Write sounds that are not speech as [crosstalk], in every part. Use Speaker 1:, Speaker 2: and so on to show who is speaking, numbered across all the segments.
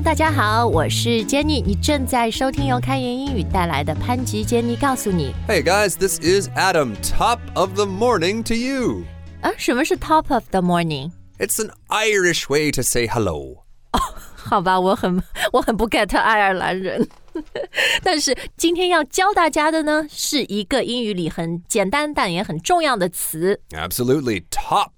Speaker 1: 大家好，我是 Jenny，你正在收听由开言英语带来的潘吉 Jenny 告诉你
Speaker 2: Hey guys, this is Adam. Top of the morning to you.
Speaker 1: 啊，什么是 Top of the morning？
Speaker 2: It's an Irish way to say hello. [laughs]
Speaker 1: 好吧，我很我很不 get 爱尔兰人，但是今天要教大家的呢，是一个英语里很简单但也很重要的词
Speaker 2: Absolutely. [laughs] Top.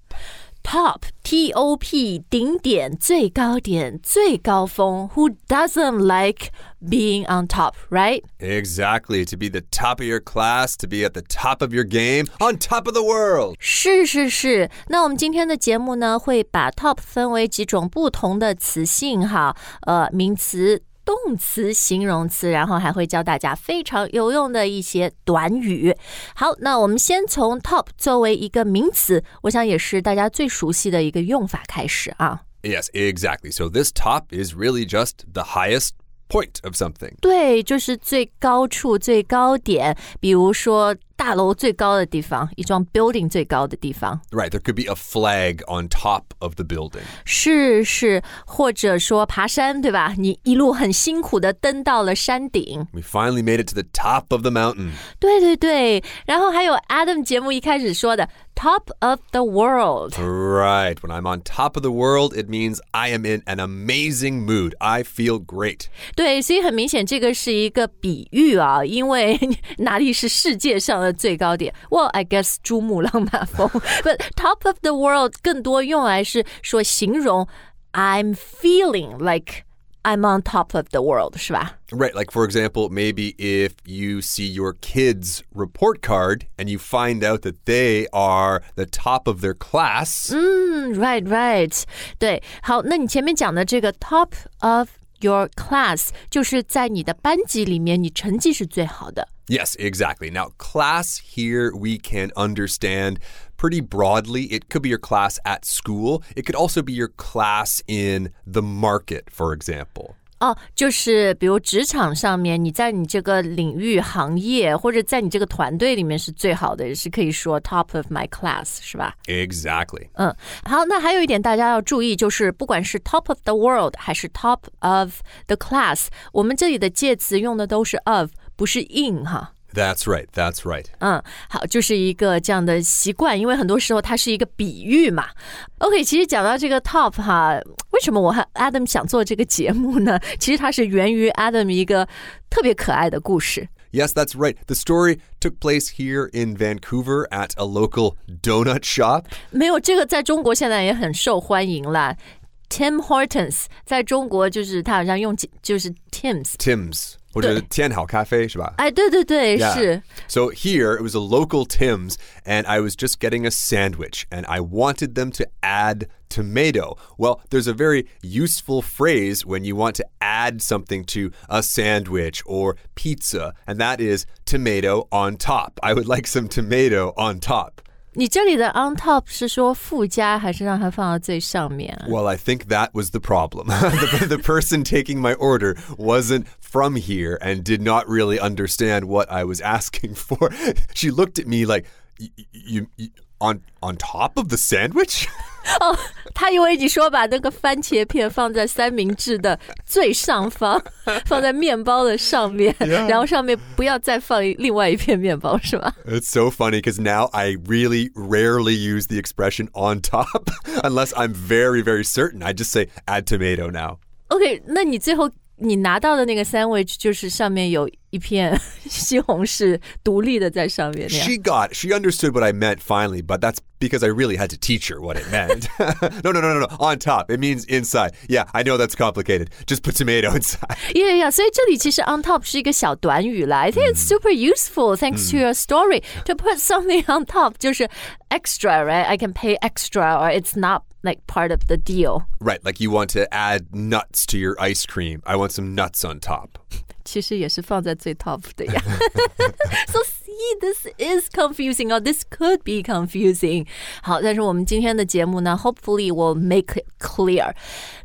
Speaker 1: top t o p 顶点最高点最高峰。Who doesn't like being on top, right?
Speaker 2: Exactly. To be the top of your class, to be at the top of your game, on top of the world.
Speaker 1: 是是是，那我们今天的节目呢，会把 top 分为几种不同的词性哈，呃，名词。 动词、形容词，然后还会教大家非常有用的一些短语。好，那我们先从 top 作为一个名词，我想也是大家最熟悉的一个用法开始啊。
Speaker 2: Yes, exactly. So this top is really just the highest point of something.
Speaker 1: 对，就是最高处、最高点，比如说大楼最高的地方，一幢 building 最高的地方。
Speaker 2: Right, there could be a flag on top of the building.
Speaker 1: 是是，或者说爬山，对吧？你一路很辛苦的登到了山顶，
Speaker 2: We finally made it to the top of the mountain.
Speaker 1: 对对对。然后还有 Adam 节目一开始说的 “top of the world”，
Speaker 2: Right. When I'm on top of the world, it means I am in an amazing mood. I feel great.
Speaker 1: 对，所以很明显这个是一个比喻啊，因为哪里是世界上 的[laughs] 最高点？Well, I guess 珠穆朗玛峰，but [laughs] top of the world 更多用来是说形容 I'm feeling like I'm on top of the world，是吧？
Speaker 2: Right. Like, for example, maybe if you see your kid's report card and you find out that they are the top of their class.
Speaker 1: 嗯，right right，对，好，那你前面讲的这个 top of your class，就是在你的班级里面，你成绩是最好的。
Speaker 2: Yes, exactly. Now, class here we can understand pretty broadly. It could be your class at school, it could also be your class in the market, for example.
Speaker 1: 哦，就是比如职场上面，你在你这个领域、行业，或者在你这个团队里面是最好的，也是可以说 top of my class，是吧
Speaker 2: ？Exactly.
Speaker 1: 嗯，好，那还有一点大家要注意，就是不管是 top of the world 还是 top of the class，我们这里的介词用的都是 of，不是 in 哈。
Speaker 2: That's right. That's right.
Speaker 1: 嗯，好，就是一个这样的习惯，因为很多时候它是一个比喻嘛。OK，其实讲到这个 top 哈，为什么我和 Adam 想做这个节目呢？其实它是源于 Adam [laughs] 一个特别可爱的故事。
Speaker 2: Yes, that's right. The story took place here in Vancouver at a local donut shop.
Speaker 1: 没有这个，在中国现在也很受欢迎啦。Tim Hortons 在中国就是他好像用就是 Tim's，
Speaker 2: Tim's. 或者天好咖啡是吧？
Speaker 1: 哎，对对对
Speaker 2: Yeah.
Speaker 1: 是。
Speaker 2: So here it was a local Tim's, and I was just getting a sandwich, and I wanted them to add tomato. Well, there's a very useful phrase when you want to add something to a sandwich or pizza, and that is tomato on top. I would like some tomato on top.
Speaker 1: 你这里的 on top 是说附加，还是让它放到最上面啊？
Speaker 2: Well, I think that was the problem. [laughs] the, the person taking my order wasn't from here and did not really understand what I was [laughs] asking for. She looked at me like, "Y- y- "You, you on on top of the sandwich?" [laughs]
Speaker 1: 哦，他以为你说把那个番茄片放在三明治的最上方，放在面包的上面
Speaker 2: Yeah. [laughs]
Speaker 1: 然后上面不要再放另外一片面包，是吧？
Speaker 2: It's so funny because now I really rarely use the expression on top unless I'm very very certain. I just say add tomato now.
Speaker 1: OK，那你最后 你拿到的那个 sandwich 就是上面有一片西红柿独立的在上面那样。
Speaker 2: She got, she understood what I meant finally, but that's because I really had to teach her what it meant. [laughs] [laughs] no, no, no, no, no. On top. It means inside. Yeah, I know that's complicated. Just put tomato inside. [laughs]
Speaker 1: Yeah, yeah. 所以这里其实 on top 是一个小短语啦。I think it's super useful thanks to your story to put something on top 就是 extra, right? I can pay extra or it's not like part of the deal.
Speaker 2: Right, like you want to add nuts to your ice cream. I want some nuts on top. [laughs]
Speaker 1: 其实也是放在最 top [laughs] 的呀。so see, this is confusing or this could be confusing. 好，但是我们今天的节目呢，hopefully will make it clear.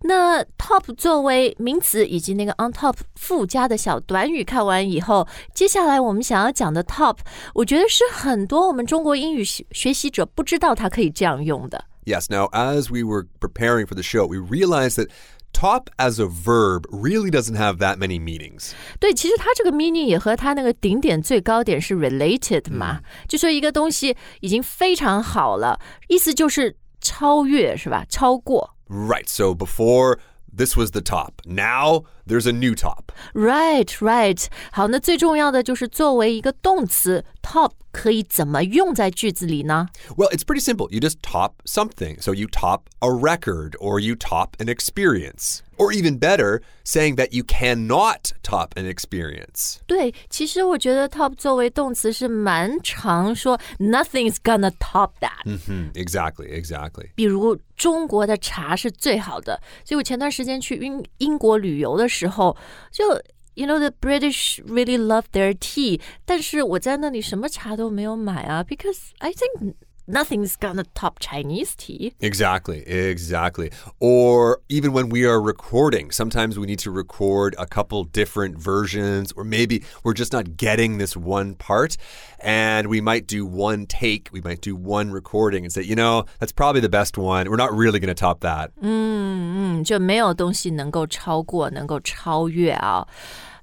Speaker 1: 那 top 作为名词以及那个 on top 附加的小短语看完以后，接下来我们想要讲的 top，我觉得是很多我们中国英语学学习者不知道它可以这样用的。
Speaker 2: Yes, now as we were preparing for the show, we realized that top as a verb really doesn't have that many meanings.
Speaker 1: 对，其实它这个 meaning 也和它那个顶点最高点是 related 嘛，就说一个东西已经非常好了，意思就是超越是吧？超过。
Speaker 2: Right. So before this was the top. Now there's a new top.
Speaker 1: Right, right。好，那最重要的就是作为一个动词，top 可以怎么用在句子里呢？
Speaker 2: Well, it's pretty simple. You just top something. So you top a record or you top an experience. Or even better, saying that you cannot top an experience.
Speaker 1: 对，其实我觉得 top 作为动词是蛮常说 nothing's gonna top that。
Speaker 2: Hmm, exactly, exactly.
Speaker 1: 比如中国的茶是最好的，所以我前段时间去英英国旅游的时候，就 you know the British really love their tea，但是我在那里什么茶都没有买啊，because I think nothing's gonna top Chinese tea。
Speaker 2: Exactly, exactly. Or even when we are recording, sometimes we need to record a couple different versions, or maybe we're just not getting this one part, and we might do one take, we might do one recording and say, you know, that's probably the best one. We're not really going to top that.
Speaker 1: 嗯，就没有东西能够超过，能够超越啊。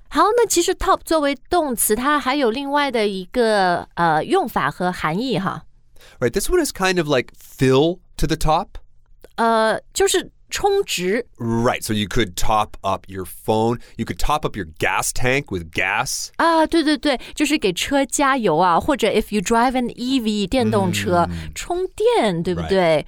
Speaker 1: 好，那其实 top 作为动词，它还有另外的一个呃用法和含义哈，
Speaker 2: Right, this one is kind of like fill to the top.
Speaker 1: 呃，就是充值。
Speaker 2: Right, so you could top up your phone, you could top up your gas tank with gas.
Speaker 1: 啊，对对对，就是给车加油啊，或者 if you drive an EV 电动车、充电，对不对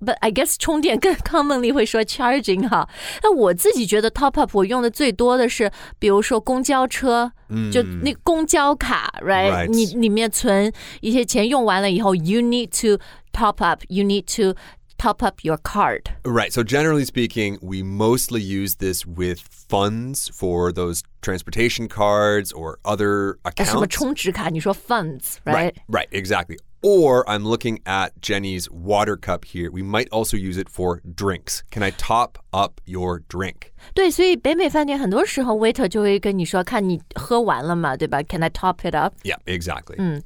Speaker 1: ？But I guess 充电更 commonly [laughs] 会说 charging 哈。那我自己觉得 top up 我用的最多的是，比如说公交车，就那公交卡，right？,
Speaker 2: Right
Speaker 1: 你里面存一些钱，用完了以后，you need to top up，you need to top up your card。
Speaker 2: Right. So generally speaking, we mostly use this with funds for those transportation cards or other
Speaker 1: 什么
Speaker 2: accounts.
Speaker 1: 充值卡？你说 funds，right？
Speaker 2: Right. Right. Exactly. Or I'm looking at Jenny's water cup here. We might also use it for drinks. Can I top up your drink?
Speaker 1: 对，所以北美饭店很多时候 waiter 就会跟你说，看你喝完了嘛，对吧？Can I top it up？
Speaker 2: Yeah, exactly.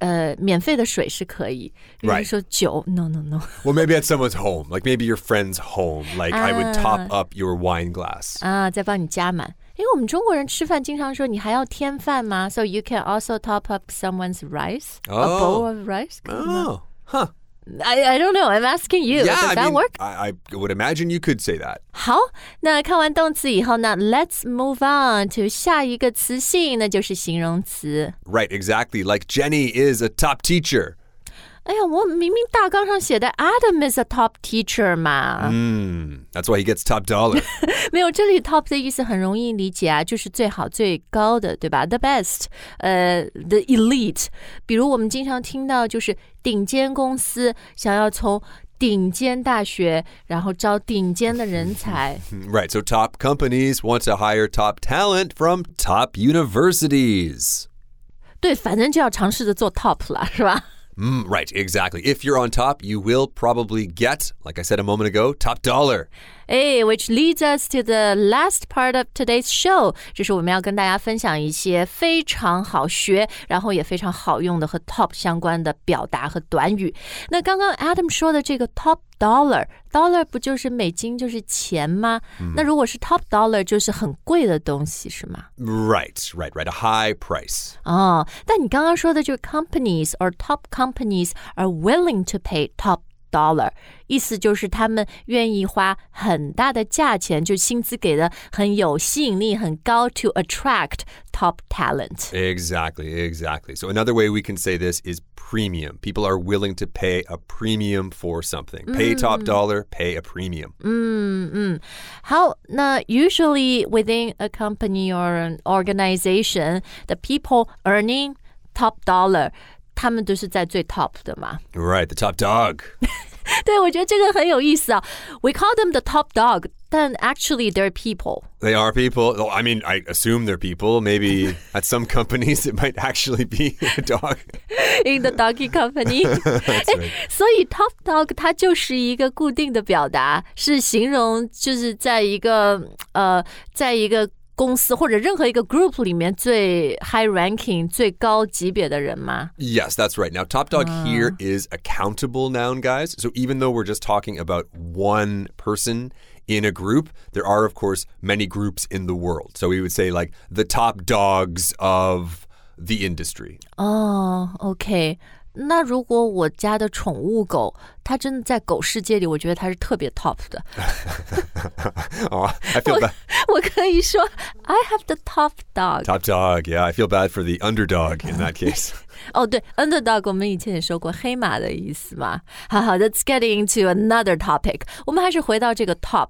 Speaker 1: 呃，免费的水是可以，比如
Speaker 2: Right
Speaker 1: 说酒，no no no，
Speaker 2: Well, maybe at someone's home, like maybe your friend's home. Like I would top up your wine glass.
Speaker 1: 啊，再帮你加满。 因为我们中国人吃饭经常说你还要添饭吗？So you can also top up someone's rice, a
Speaker 2: Oh.
Speaker 1: bowl of rice.
Speaker 2: Oh, huh.
Speaker 1: I I don't know. I'm asking you.
Speaker 2: Yeah,
Speaker 1: Does
Speaker 2: I
Speaker 1: that
Speaker 2: mean,
Speaker 1: work?
Speaker 2: I, I would imagine you could say that.
Speaker 1: 好，那看完动词以后呢，Let's move on to 下一个词性，那就是形容词。
Speaker 2: Right, exactly. Like Jenny is a top teacher.
Speaker 1: 哎呀，我明明大纲上写的 Adam is a top teacher 嘛。
Speaker 2: Hmm, that's why he gets top dollar.
Speaker 1: 没有，这里 [laughs] top 的意思很容易理解啊，就是最好、最高的，对吧？The best，呃，the elite。比如我们经常听到，就是顶尖公司想要从顶尖大学，然后招顶尖的人才。
Speaker 2: right, [laughs] so top companies want to hire top talent from top universities.
Speaker 1: 对，反正就要尝试着做 top 了，是吧？
Speaker 2: Mm, right, exactly. If you're on top, you will probably get, like I said a moment ago, top dollar.
Speaker 1: 哎，which leads us to the last part of today's show，就是我们要跟大家分享一些非常好学，然后也非常好用的和 top 相关的表达和短语。那刚刚 Adam 说的这个 top dollar，dollar 不就是美金就是钱吗？那如果是 top dollar 就是很贵的东西是吗？
Speaker 2: Right, right, right. A high price.
Speaker 1: 哦，但你刚刚说的就是 companies or top companies are willing to pay top dollar，意思就是他们愿意花很大的价钱，就薪资给的很有吸引力、很高，to attract top talent。
Speaker 2: Exactly, exactly. So another way we can say this is premium. People are willing to pay a premium for something. Pay top dollar, pay a premium.
Speaker 1: 好，那 usually within a company or an organization, the people earning top dollar， 他们都是在最 top 的嘛。
Speaker 2: Right, the top dog. [laughs]
Speaker 1: 对，我觉得这个很有意思啊。We call them the top dog，但 actually they're people。
Speaker 2: They are people. Oh, I mean, I assume they're people. Maybe [laughs] at some companies it might actually be a dog.
Speaker 1: in the doggy company [laughs] 哎所以 top dog 它就是一个固定的表达，是形容就是在一个呃，在一个 公司或者任何一个 group 里面最 high ranking 最高级别的人吗？
Speaker 2: Yes, that's right. Now, top dog here is a countable noun, guys. So even though we're just talking about one person in a group, there are, of course, many groups in the world. So we would say, like, the top dogs of the industry.
Speaker 1: 哦，OK。 那如果我家的宠物狗，它真的在狗世界里，我觉得它是特别 top 的。
Speaker 2: oh, I feel bad.
Speaker 1: 我可以说，I have the top dog。
Speaker 2: Top dog, yeah. I feel bad for the underdog in that case.
Speaker 1: 哦，对，underdog，我们以前也说过黑马的意思嘛。好好，Let's get into another topic。我们还是回到这个 top。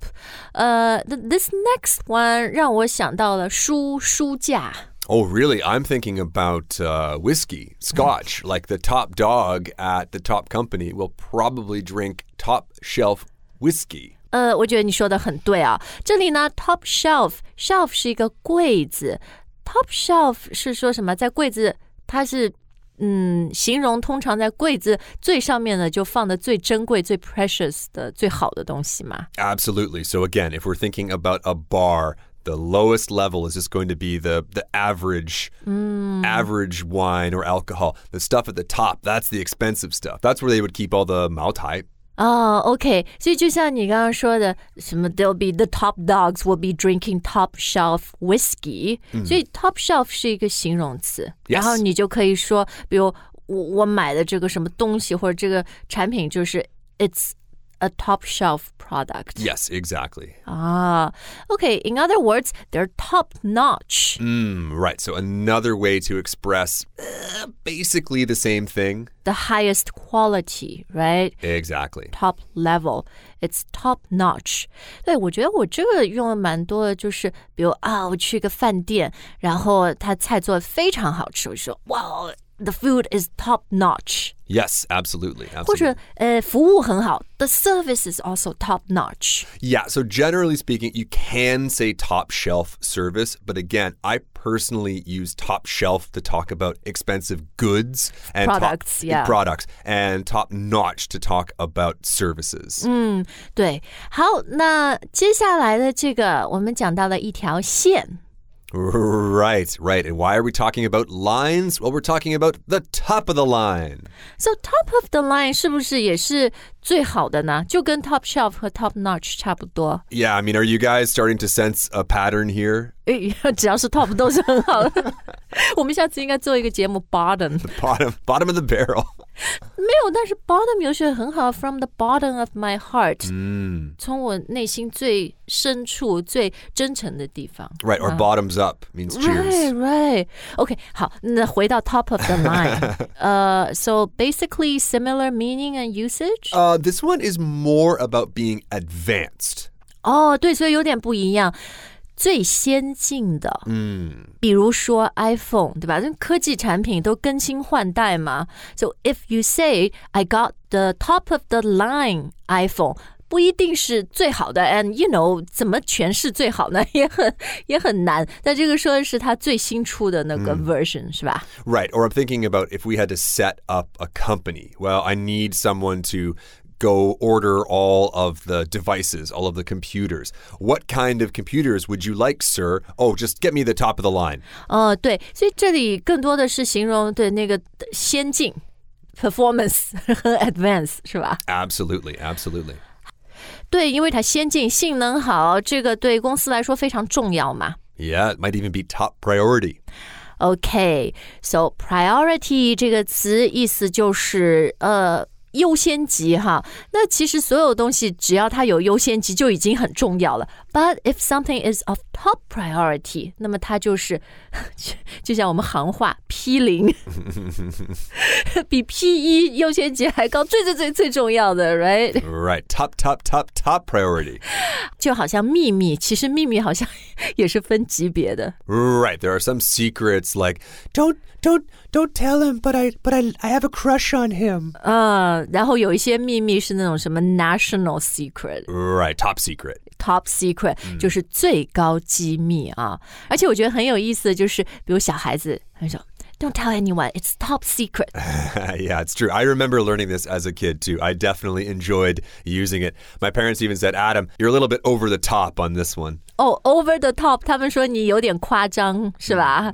Speaker 1: 呃，this next one 让我想到了书书架。
Speaker 2: Oh, really? I'm thinking about uh, whiskey, scotch. Like the top dog at the top company will probably drink top shelf whiskey.
Speaker 1: 呃，我觉得你说的很对啊。这里呢，top shelf，shelf 是一个柜子，top shelf 是说什么？在柜子，它是嗯，形容通常在柜子最上面呢，就放的最珍贵、最 precious 的、最好的东西嘛。
Speaker 2: Absolutely. So again, if we're thinking about a bar, the lowest level is just going to be the the average average wine or alcohol. The stuff at the top, that's the expensive stuff. That's where they would keep all the Maotai.
Speaker 1: 哦、o k 所以就像你刚刚说的，什么 they'll be the top dogs will be drinking top shelf whiskey，、所以 top shelf 是一个形容词
Speaker 2: Yes
Speaker 1: 然后你就可以说，比如我我买的这个什么东西或者这个产品就是 it's a top shelf product
Speaker 2: Yes, exactly.
Speaker 1: 啊，OK，in、other words they're top notch，
Speaker 2: Mm, right. So another way to express uh, basically the same thing.
Speaker 1: the highest quality right
Speaker 2: Exactly.
Speaker 1: top level. It's top notch. 对，我觉得我这个用的蛮多的，就是比如啊，我去一个饭店，然后他菜做的非常好吃，我就说哇，the food is top notch，
Speaker 2: Yes, absolutely.
Speaker 1: 或
Speaker 2: Absolutely.
Speaker 1: 者呃服务很好，the service is also top notch。
Speaker 2: Yeah, so generally speaking, you can say top shelf service, but again, I personally use top shelf to talk about expensive goods and top-
Speaker 1: Products, yeah.
Speaker 2: products and top notch to talk about services.
Speaker 1: 对，好，那接下来的这个我们讲到了一条线。
Speaker 2: Right, right. And why are we talking about lines? Well, we're talking about the top of the line.
Speaker 1: So top of the line 是不是也是 最好的呢？就跟 top shelf 和 top notch 差不多。
Speaker 2: Yeah, I mean, are you guys starting to sense a pattern here? [laughs]
Speaker 1: 诶，只要是 top 都是很好的。我们下次应该做一个节目 [laughs] bottom，
Speaker 2: Bottom, bottom of the barrel. [laughs]
Speaker 1: 没有，但是 bottom 有些很好，from the bottom of my heart，、从我内心最深处、最真诚的地方。
Speaker 2: Right, or bottoms up means cheers.
Speaker 1: Right, right. OK，好，那回到 top of the line，呃、so basically similar meaning and usage。
Speaker 2: Uh, this one is more about being advanced.
Speaker 1: 哦，对，所以有点不一样。最先进的，嗯，比如说 iPhone，对吧？这科技产品都更新换代嘛。So if you say I got the top of the line iPhone，不一定是最好的，and you know 怎么诠释最好呢？也很也很难。但这个说的是它最新出的那个 version，、是吧？
Speaker 2: Right. Or I'm thinking about if we had to set up a company. Well, I need someone to go order all of the devices, all of the computers. What kind of computers would you like, sir? Oh, just get me the top of the line.
Speaker 1: 哦，对，所以这里更多的是形容对那个先进 performance 和 advance，[laughs] 是吧？
Speaker 2: Absolutely. Absolutely.
Speaker 1: 对，因为它先进、性能好，这个对公司来说非常重要嘛。
Speaker 2: Yeah, it might even be top priority.
Speaker 1: OK，so、priority 这个词意思就是呃 优先级哈。那其实所有东西只要它有优先级就已经很重要了。But if something is of top priority，那么它就是就像我们行话 [laughs] [laughs] P 零，比 P 一优先级还高，最最最最重要的，right？
Speaker 2: Right. Top, top, top, top priority.
Speaker 1: 就好像秘密，其实秘密好像也是分级别的。
Speaker 2: Right. There [laughs] are some secrets like don't don't Don't tell him, but I but I I have a crush on him.
Speaker 1: 嗯，然后有一些秘密是那种什么 national secret、
Speaker 2: Right. Top secret.
Speaker 1: top secret，、就是最高机密啊。而且我觉得很有意思的就是，比如小孩子，他说 don't tell anyone. It's top secret. [laughs]
Speaker 2: yeah, it's true. I remember learning this as a kid too. I definitely enjoyed using it. My parents even said, Adam, you're a little bit over the top on this one.
Speaker 1: Oh, over the top，他们说你有点夸张，是吧？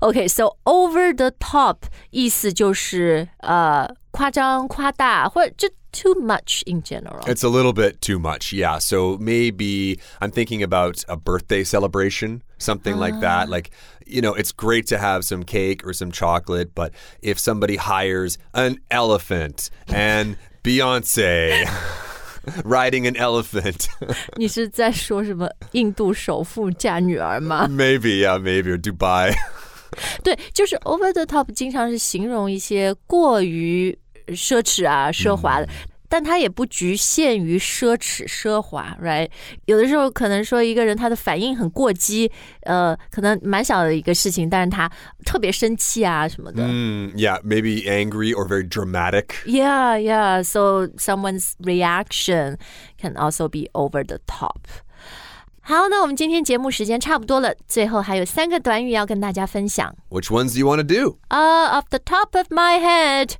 Speaker 1: OK，so、okay, over the top 意思就是呃夸张、夸大，或者就 too much in general.
Speaker 2: It's a little bit too much, yeah. So maybe I'm thinking about a birthday celebration, something like that. Like, you know, it's great to have some cake or some chocolate, but if somebody hires an elephant and [laughs] Beyonce. [laughs] riding an elephant. [laughs]
Speaker 1: 你是在说什么？印度首富嫁女儿吗？
Speaker 2: Maybe, yeah, maybe or Dubai.
Speaker 1: 对，就是 over the top，经常是形容一些过于 奢侈啊、奢华的。嗯但它也不局限于奢侈奢华，right？有的时候可能说一个人他的反应很过激，呃，可能蛮小的一个事情，但是他特别生气啊什么的。
Speaker 2: 嗯，Yeah，maybe angry or very dramatic.
Speaker 1: Yeah, yeah. So someone's reaction can also be over the top. 好，那我们今天节目时间差不多了，最后还有三个短语要跟大家分享。
Speaker 2: Which ones do you want to do?
Speaker 1: Uh, off the top of my head.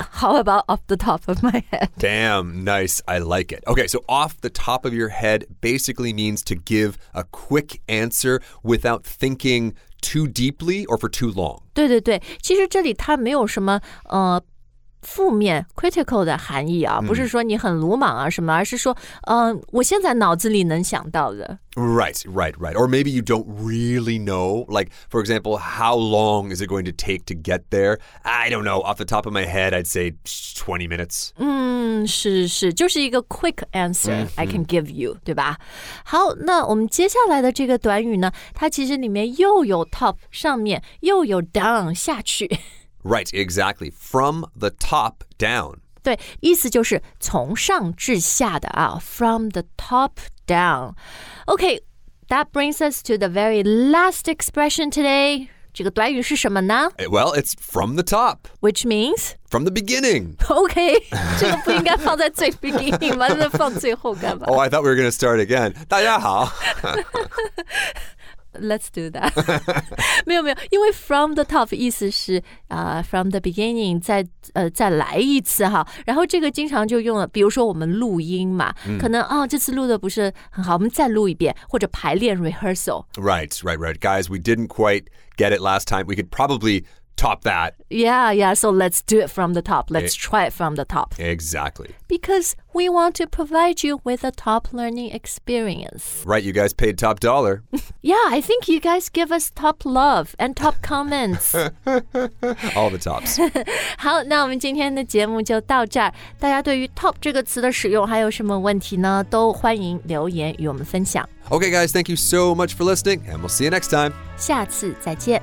Speaker 1: How about off the top of my head?
Speaker 2: Damn, nice. I like it. Okay, so off the top of your head basically means to give a quick answer without thinking too deeply or for too long.
Speaker 1: 对对对，其实这里它没有什么呃 负面 critical 的含义啊，不是说你很鲁莽啊什么，而是说，嗯、呃，我现在脑子里能想到的。
Speaker 2: Right, right, right. Or maybe you don't really know. Like, for example, how long is it going to take to get there? I don't know. Off the top of my head, I'd say 20 minutes.
Speaker 1: 嗯，是是，就是一个 quick answer I can give you，对吧？好，那我们接下来的这个短语呢，它其实里面又有 top 上面，又有 down 下去。
Speaker 2: Right, exactly. From the top down.
Speaker 1: 对，意思就是从上至下的啊，from the top down. Okay, that brings us to the very last expression today. 这个短语是什么呢？
Speaker 2: Well, it's from the top.
Speaker 1: Which means
Speaker 2: from the beginning.
Speaker 1: Okay, [laughs] [laughs] 这个不应该放在最 beginning 吗？那放最后干嘛？Oh,
Speaker 2: I thought we were going to start again. 大家好。 [laughs]
Speaker 1: Let's do that [laughs] [laughs] 没有没有，因为 from the top 意思是啊、uh, from the beginning 再呃再来一次哈，然后这个经常就用了，比如说我们录音嘛，嗯、可能啊、哦、这次录的不是很好，我们再录一遍或者排练
Speaker 2: rehearsal。Right, right, right, guys. We didn't quite get it last time. We could probably top that.
Speaker 1: Yeah, yeah. So let's do it from the top. Let's try it from the top.
Speaker 2: Exactly.
Speaker 1: Because we want to provide you with a top learning experience.
Speaker 2: Right, you guys paid top dollar. [laughs]
Speaker 1: yeah, I think you guys give us top love and top comments. [laughs]
Speaker 2: All the tops. [laughs]
Speaker 1: 好，那我们今天的节目就到这儿。大家对于 top 这个词的使用还有什么问题呢？都欢迎留言与我们分享。
Speaker 2: Okay, guys, thank you so much for listening, and we'll see you next time.
Speaker 1: 下次再见。